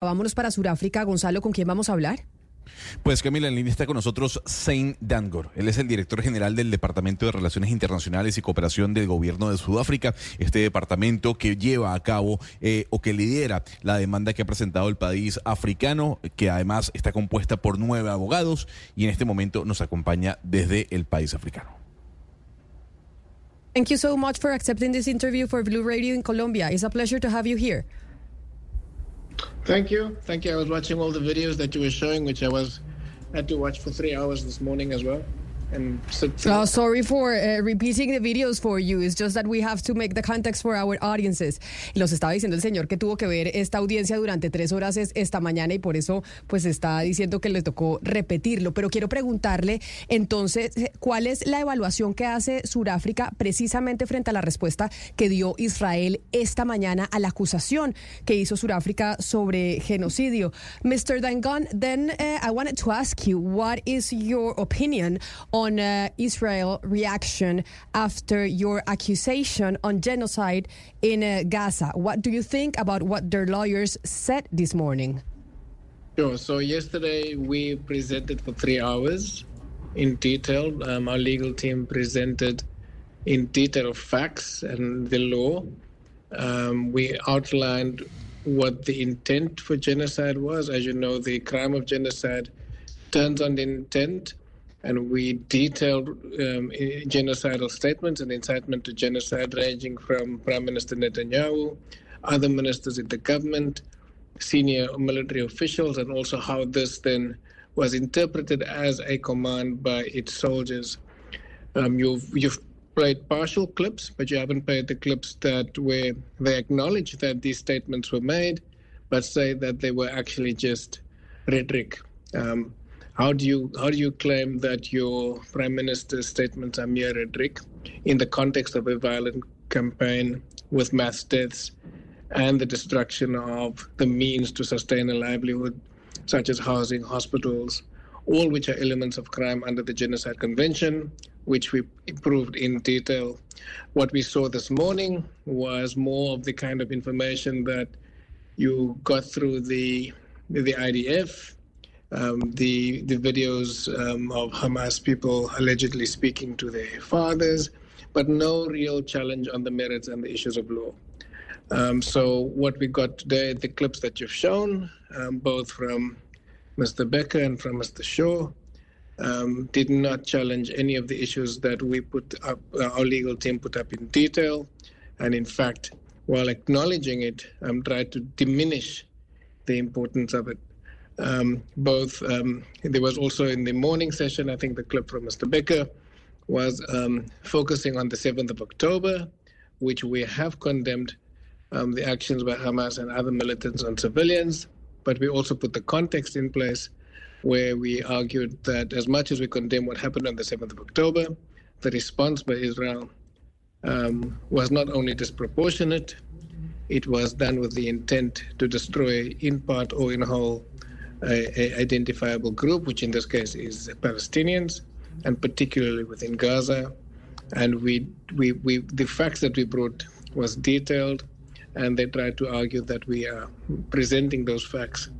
Vámonos para Sudáfrica. Gonzalo, ¿con quién vamos a hablar? Pues Camila, en línea está con nosotros Sain Dangor. Él es el director general del Departamento de Relaciones Internacionales y Cooperación del Gobierno de Sudáfrica, este departamento que lleva a cabo eh, o que lidera la demanda que ha presentado el país africano, que además está compuesta por nueve abogados y en este momento nos acompaña desde el país africano. Thank you so much for accepting this interview for Blue Radio in Colombia. It's a pleasure to have you here. Thank you. Thank you. I was watching all the videos that you were showing, which I was had to watch for three hours this morning as well. And sorry for uh, repeating the videos for you. It's just that we have to make the context for our audiences. Los estaba diciendo el señor que tuvo que ver esta audiencia durante tres horas esta mañana y por eso pues está diciendo que le tocó repetirlo. Pero quiero preguntarle entonces, ¿cuál es la evaluación que hace Sudáfrica precisamente frente a la respuesta que dio Israel esta mañana a la acusación que hizo Sudáfrica sobre genocidio? Mr. Dangon, then uh, I wanted to ask you, what is your opinion on uh, Israel reaction after your accusation on genocide in uh, Gaza. What do you think about what their lawyers said this morning? Sure. So yesterday we presented for three hours in detail. Um, our legal team presented in detail facts and the law. Um, we outlined what the intent for genocide was. As you know, the crime of genocide turns on the intent and we detailed um, genocidal statements and incitement to genocide, ranging from Prime Minister Netanyahu, other ministers in the government, senior military officials, and also how this then was interpreted as a command by its soldiers. Um, you've you've played partial clips, but you haven't played the clips that where they acknowledge that these statements were made, but say that they were actually just rhetoric. Um, how do you how do you claim that your prime minister's statements are mere rhetoric in the context of a violent campaign with mass deaths and the destruction of the means to sustain a livelihood, such as housing, hospitals, all which are elements of crime under the Genocide Convention, which we improved in detail. What we saw this morning was more of the kind of information that you got through the the IDF um, the the videos um, of Hamas people allegedly speaking to their fathers, but no real challenge on the merits and the issues of law. Um, so what we got today, the clips that you've shown, um, both from Mr. Becker and from Mr. Shaw, um, did not challenge any of the issues that we put up, uh, our legal team put up in detail, and in fact, while acknowledging it, um, tried to diminish the importance of it. Um, both um, there was also in the morning session, I think the clip from Mr. Becker was um, focusing on the 7th of October, which we have condemned um, the actions by Hamas and other militants on civilians, but we also put the context in place where we argued that as much as we condemn what happened on the 7th of October, the response by Israel um, was not only disproportionate, it was done with the intent to destroy in part or in whole identifiable group, which in this case is Palestinians, and particularly within Gaza. And we, we, we, the facts that we brought was detailed, and they tried to argue that we are presenting those facts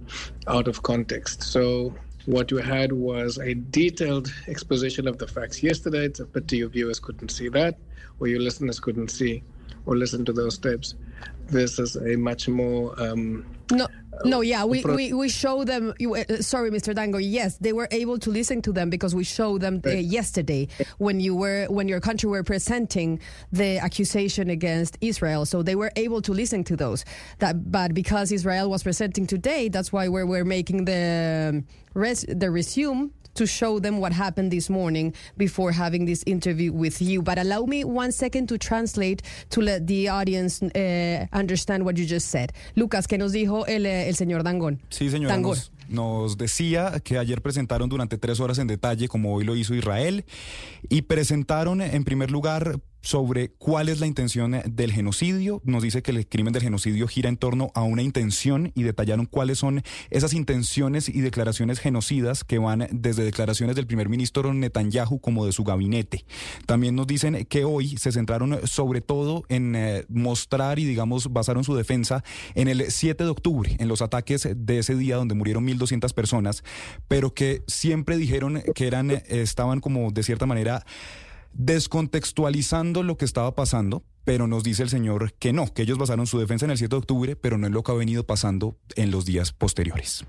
out of context. So what you had was a detailed exposition of the facts yesterday. Pity your viewers couldn't see that, or your listeners couldn't see or listen to those tapes. This is a much more um, no no, yeah, we, we, we show them. Uh, sorry, Mr. Dango. Yes, they were able to listen to them because we showed them uh, yesterday when you were when your country were presenting the accusation against Israel. So they were able to listen to those. That, but because Israel was presenting today, that's why we're, we're making the um, res, the resume to show them what happened this morning before having this interview with you. But allow me one second to translate to let the audience uh, understand what you just said. Lucas, ¿qué nos dijo el, eh, el señor Dangón? Sí, señor. Dangón. nos decía que ayer presentaron durante tres horas en detalle, como hoy lo hizo Israel, y presentaron en primer lugar sobre cuál es la intención del genocidio. Nos dice que el crimen del genocidio gira en torno a una intención y detallaron cuáles son esas intenciones y declaraciones genocidas que van desde declaraciones del primer ministro Netanyahu como de su gabinete. También nos dicen que hoy se centraron sobre todo en eh, mostrar y digamos basaron su defensa en el 7 de octubre, en los ataques de ese día donde murieron 1.200 personas, pero que siempre dijeron que eran, estaban como de cierta manera descontextualizando lo que estaba pasando, pero nos dice el señor que no, que ellos basaron su defensa en el 7 de octubre, pero no es lo que ha venido pasando en los días posteriores.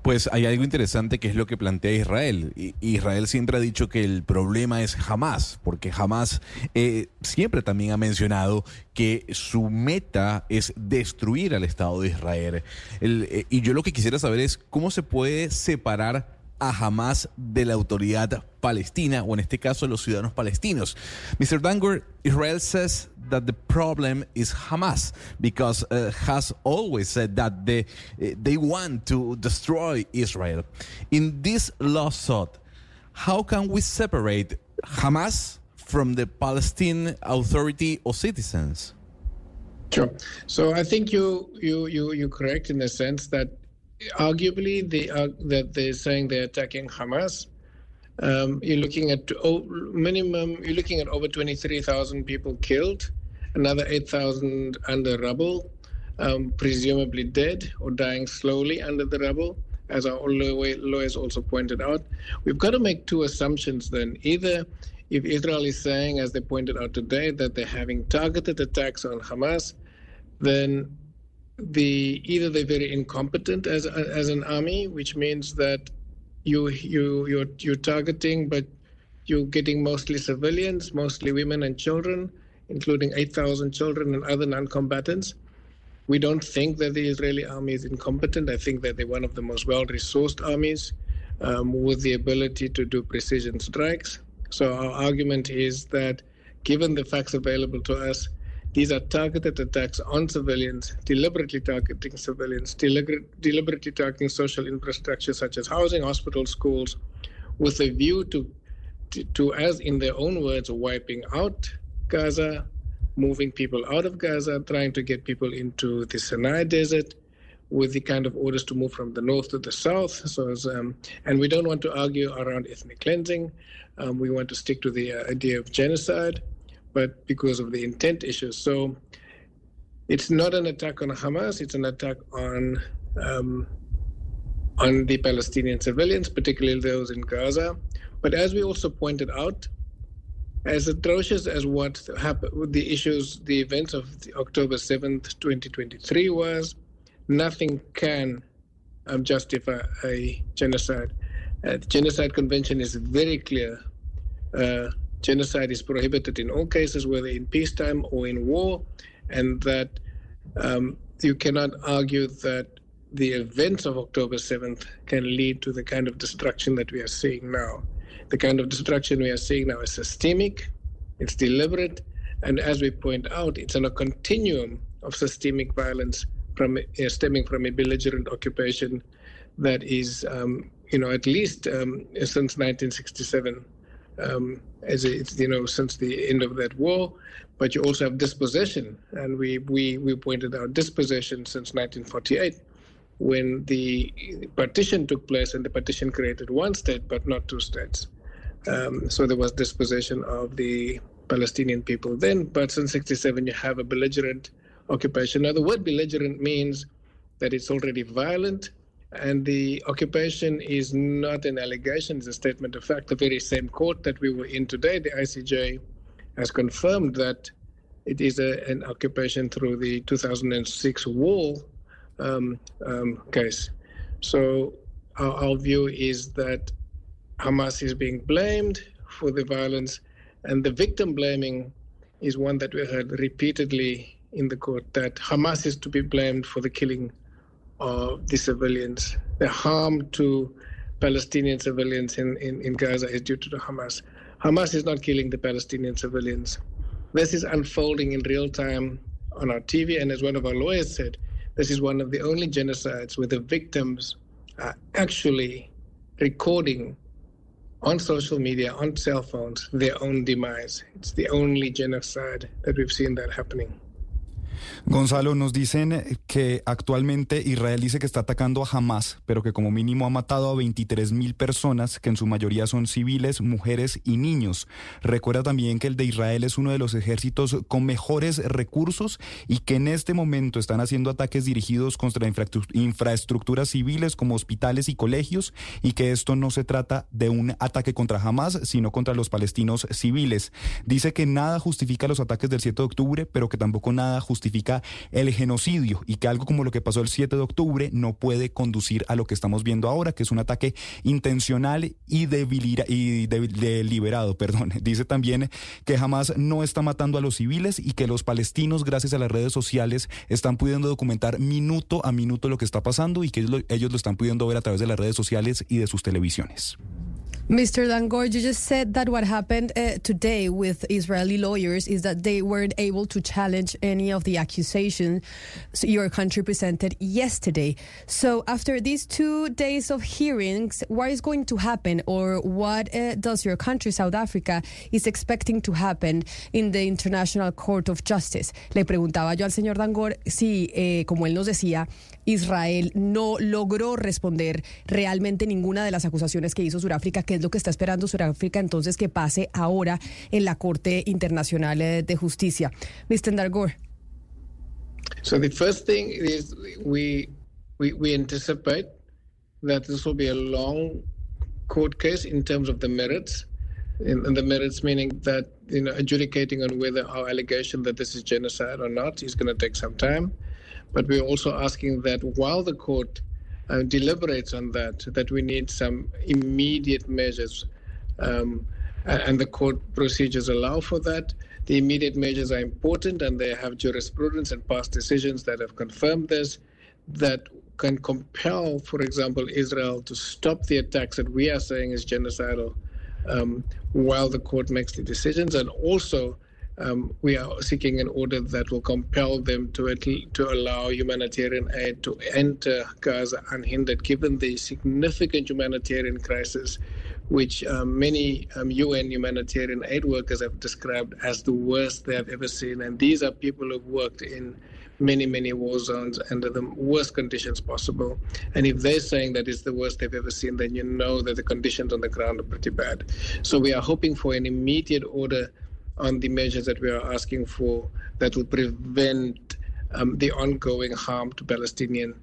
Pues hay algo interesante que es lo que plantea Israel. Israel siempre ha dicho que el problema es jamás, porque jamás eh, siempre también ha mencionado que su meta es destruir al Estado de Israel. Eh, y yo lo que quisiera saber es cómo se puede separar a Hamas de la autoridad palestina, o en este caso los ciudadanos palestinos. Mr. Dangor, Israel says that the problem is Hamas because uh, has always said that they, uh, they want to destroy Israel. In this lawsuit, how can we separate Hamas from the Palestinian Authority or citizens? Sure. So I think you you you you're correct in the sense that arguably they are that they're saying they're attacking Hamas. Um, you're looking at oh, minimum. You're looking at over 23,000 people killed, another 8,000 under rubble, um, presumably dead or dying slowly under the rubble. As our lawyers also pointed out, we've got to make two assumptions. Then either if Israel is saying, as they pointed out today, that they're having targeted attacks on Hamas, then the either they're very incompetent as as an army, which means that you you you're you're targeting, but you're getting mostly civilians, mostly women and children, including 8,000 children and other non-combatants. We don't think that the Israeli army is incompetent. I think that they're one of the most well-resourced armies um, with the ability to do precision strikes. So our argument is that, given the facts available to us, these are targeted attacks on civilians, deliberately targeting civilians, deliberately targeting social infrastructure such as housing, hospitals, schools, with a view to, to, to, as in their own words, wiping out Gaza, moving people out of Gaza, trying to get people into the Sinai Desert, with the kind of orders to move from the north to the south. So, um, and we don't want to argue around ethnic cleansing. Um, we want to stick to the uh, idea of genocide but because of the intent issues. So it's not an attack on Hamas, it's an attack on um, on the Palestinian civilians, particularly those in Gaza. But as we also pointed out, as atrocious as what happened, the issues, the events of the October 7th, 2023 was, nothing can um, justify a genocide. Uh, the Genocide Convention is very clear uh, genocide is prohibited in all cases, whether in peacetime or in war, and that um, you cannot argue that the events of October 7th can lead to the kind of destruction that we are seeing now. The kind of destruction we are seeing now is systemic, it's deliberate, and as we point out, it's on a continuum of systemic violence from uh, stemming from a belligerent occupation that is, um, you know, at least um, since 1967 um, as it's you know since the end of that war. But you also have dispossession, and we we we pointed out dispossession since 1948, when the partition took place, and the partition created one state but not two states. Um, so there was dispossession of the Palestinian people then. But since 67, you have a belligerent occupation. Now, the word belligerent means that it's already violent, and the occupation is not an allegation, it's a statement of fact. The very same court that we were in today, the ICJ, has confirmed that it is a, an occupation through the 2006 wall um, um, case. So our, our view is that Hamas is being blamed for the violence, and the victim blaming is one that we heard repeatedly in the court that Hamas is to be blamed for the killing of the civilians. The harm to Palestinian civilians in, in, in Gaza is due to the Hamas. Hamas is not killing the Palestinian civilians. This is unfolding in real time on our TV, and as one of our lawyers said, this is one of the only genocides where the victims are actually recording on social media, on cell phones, their own demise. It's the only genocide that we've seen that happening. Gonzalo, nos dicen que actualmente Israel dice que está atacando a Hamas, pero que como mínimo ha matado a 23 mil personas, que en su mayoría son civiles, mujeres y niños. Recuerda también que el de Israel es uno de los ejércitos con mejores recursos y que en este momento están haciendo ataques dirigidos contra infraestructuras civiles como hospitales y colegios y que esto no se trata de un ataque contra Hamas, sino contra los palestinos civiles. Dice que nada justifica los ataques del 7 de octubre, pero que tampoco nada justifica el genocidio y que algo como lo que pasó el 7 de octubre no puede conducir a lo que estamos viendo ahora, que es un ataque intencional y, deliberado. Perdón. Dice también que jamás no está matando a los civiles y que los palestinos, gracias a las redes sociales, están pudiendo documentar minuto a minuto lo que está pasando y que ellos lo están pudiendo ver a través de las redes sociales y de sus televisiones. Mr. Dangor, you just said that what happened uh, today with Israeli lawyers is that they weren't able to challenge any of the accusations your country presented yesterday. So, after these two days of hearings, what is going to happen, or what uh, does your country, South Africa, is expecting to happen in the International Court of Justice? Le preguntaba yo al señor Dangor si, eh, como él nos decía, Israel no logró responder realmente ninguna de las acusaciones que hizo Sudáfrica, que es lo que está esperando Sudáfrica entonces que pase ahora en la Corte Internacional eh, de Justicia. Mr. Dargor. So the first thing is we, we, we anticipate that this will be a long court case in terms of the merits. And the merits meaning that you know adjudicating on whether our allegation that this is genocide or not is going to take some time. But we're also asking that while the court uh, deliberates on that, that we need some immediate measures. Um, and the court procedures allow for that. The immediate measures are important, and they have jurisprudence and past decisions that have confirmed this that can compel, for example, Israel to stop the attacks that we are saying is genocidal um, while the court makes the decisions, and also um, we are seeking an order that will compel them to to allow humanitarian aid to enter Gaza unhindered, given the significant humanitarian crisis, which um, many um, UN humanitarian aid workers have described as the worst they have ever seen. And these are people who've worked in many, many war zones under the worst conditions possible. And if they're saying that it's the worst they've ever seen, then you know that the conditions on the ground are pretty bad. So we are hoping for an immediate order on the measures that we are asking for that will prevent um, the ongoing harm to Palestinian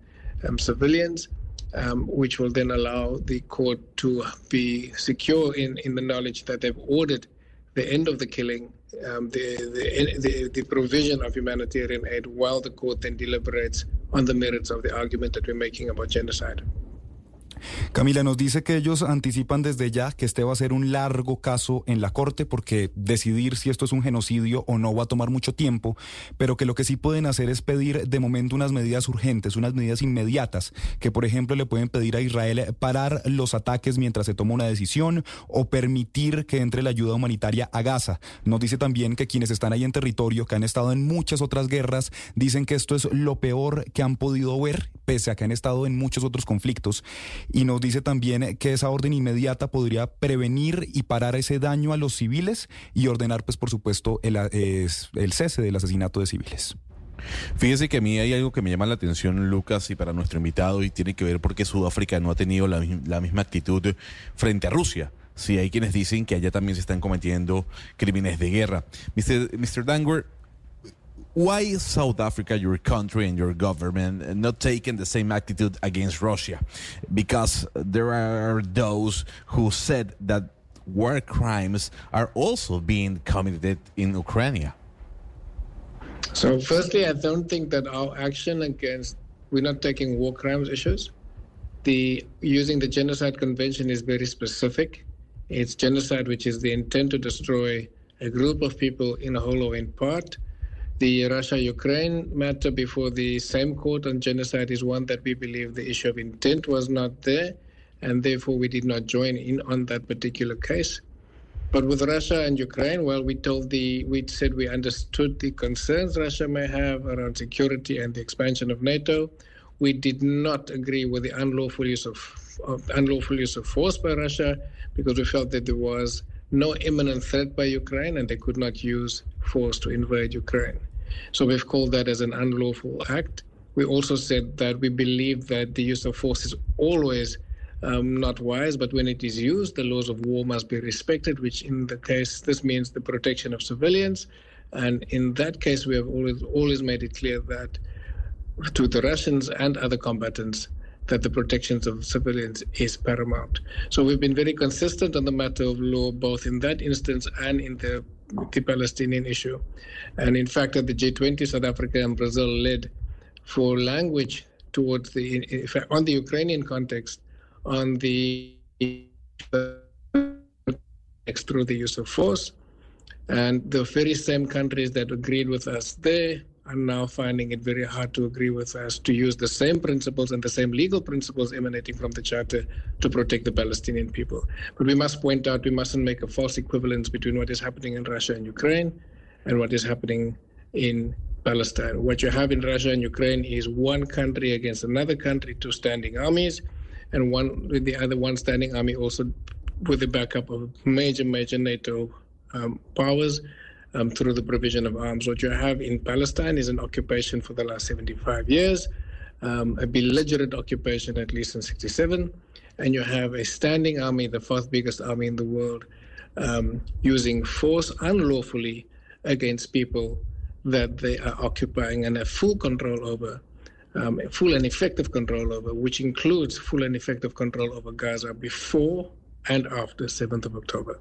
um, civilians, um, which will then allow the court to be secure in, in the knowledge that they've ordered the end of the killing, um, the, the, the, the provision of humanitarian aid, while the court then deliberates on the merits of the argument that we're making about genocide. Camila nos dice que ellos anticipan desde ya que este va a ser un largo caso en la Corte porque decidir si esto es un genocidio o no va a tomar mucho tiempo, pero que lo que sí pueden hacer es pedir de momento unas medidas urgentes, unas medidas inmediatas, que por ejemplo le pueden pedir a Israel parar los ataques mientras se toma una decisión o permitir que entre la ayuda humanitaria a Gaza. Nos dice también que quienes están ahí en territorio, que han estado en muchas otras guerras, dicen que esto es lo peor que han podido ver, pese a que han estado en muchos otros conflictos y nos dice también que esa orden inmediata podría prevenir y parar ese daño a los civiles y ordenar, pues por supuesto, el, el cese del asesinato de civiles. Fíjese que a mí hay algo que me llama la atención, Lucas, y para nuestro invitado, y tiene que ver porque Sudáfrica no ha tenido la, la misma actitud frente a Rusia. Sí, hay quienes dicen que allá también se están cometiendo crímenes de guerra. Mr. Mr. Dangwer, why is South Africa, your country and your government, not taking the same attitude against Russia? Because there are those who said that war crimes are also being committed in Ukraine. So, firstly, I don't think that our action against we're not taking war crimes issues. The using the genocide convention is very specific. It's genocide, which is the intent to destroy a group of people in a whole or in part the Russia Ukraine matter before the same court on genocide is one that we believe the issue of intent was not there, and therefore we did not join in on that particular case. But with Russia and Ukraine, well, we told the we said we understood the concerns Russia may have around security and the expansion of NATO. We did not agree with the unlawful use of of unlawful use of force by Russia because we felt that there was no imminent threat by Ukraine and they could not use force to invade Ukraine. So we've called that as an unlawful act. We also said that we believe that the use of force is always um, not wise, but when it is used, the laws of war must be respected, which in the case, this means the protection of civilians. And in that case, we have always, always made it clear that to the Russians and other combatants that the protections of civilians is paramount. So we've been very consistent on the matter of law, both in that instance and in the, the Palestinian issue. And in fact, at the G20, South Africa and Brazil led for language towards the, on the Ukrainian context, on the through the use of force. And the very same countries that agreed with us there are now finding it very hard to agree with us to use the same principles and the same legal principles emanating from the Charter to protect the Palestinian people. But we must point out we mustn't make a false equivalence between what is happening in Russia and Ukraine and what is happening in Palestine. What you have in Russia and Ukraine is one country against another country, two standing armies, and one with the other one standing army also with the backup of major, major NATO um, powers um, through the provision of arms. What you have in Palestine is an occupation for the last 75 years, um, a belligerent occupation at least in 67, and you have a standing army, the fourth biggest army in the world, um, using force unlawfully against people that they are occupying and have full control over. Um, full and effective control over, which includes full and effective control over Gaza before and after 7th of October.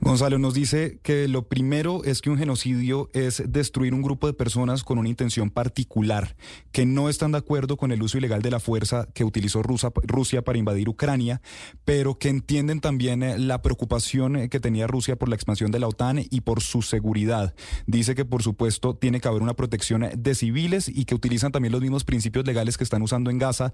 Gonzalo nos dice que lo primero es que un genocidio es destruir un grupo de personas con una intención particular, que no están de acuerdo con el uso ilegal de la fuerza que utilizó Rusia para invadir Ucrania, pero que entienden también eh, la preocupación eh, que tenía Rusia por la expansión de la OTAN y por su seguridad. Dice que por supuesto tiene que haber una protección de civiles y que utilizan también los mismos principios legales que están usando en Gaza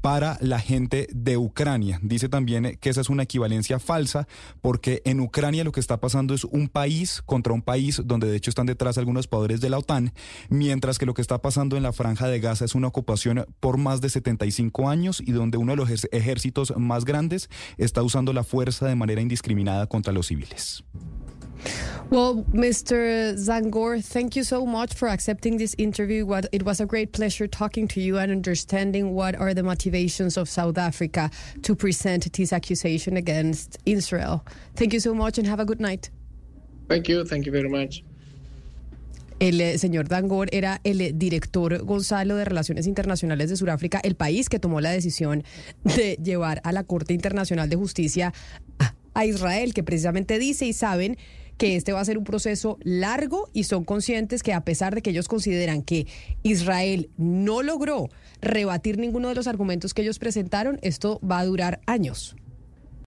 para la gente de Ucrania. Dice también eh, que esa es una equivalencia falsa porque en Ucrania Ucrania lo que está pasando es un país contra un país donde de hecho están detrás algunos poderes de la OTAN, mientras que lo que está pasando en la franja de Gaza es una ocupación por más de 75 años y donde uno de los ejércitos más grandes está usando la fuerza de manera indiscriminada contra los civiles. Well, Mr. Zangor, thank you so much for accepting this interview. It was a great pleasure talking to you and understanding what are the motivations of South Africa to present this accusation against Israel. Thank you so much and have a good night. Thank you. Thank you very much. El eh, señor Dangor era el eh, director Gonzalo de Relaciones Internacionales de Sudáfrica, el país que tomó la decisión de llevar a la Corte Internacional de Justicia a Israel, que precisamente dice y saben que este va a ser un proceso largo y son conscientes que a pesar de que ellos consideran que Israel no logró rebatir ninguno de los argumentos que ellos presentaron, esto va a durar años.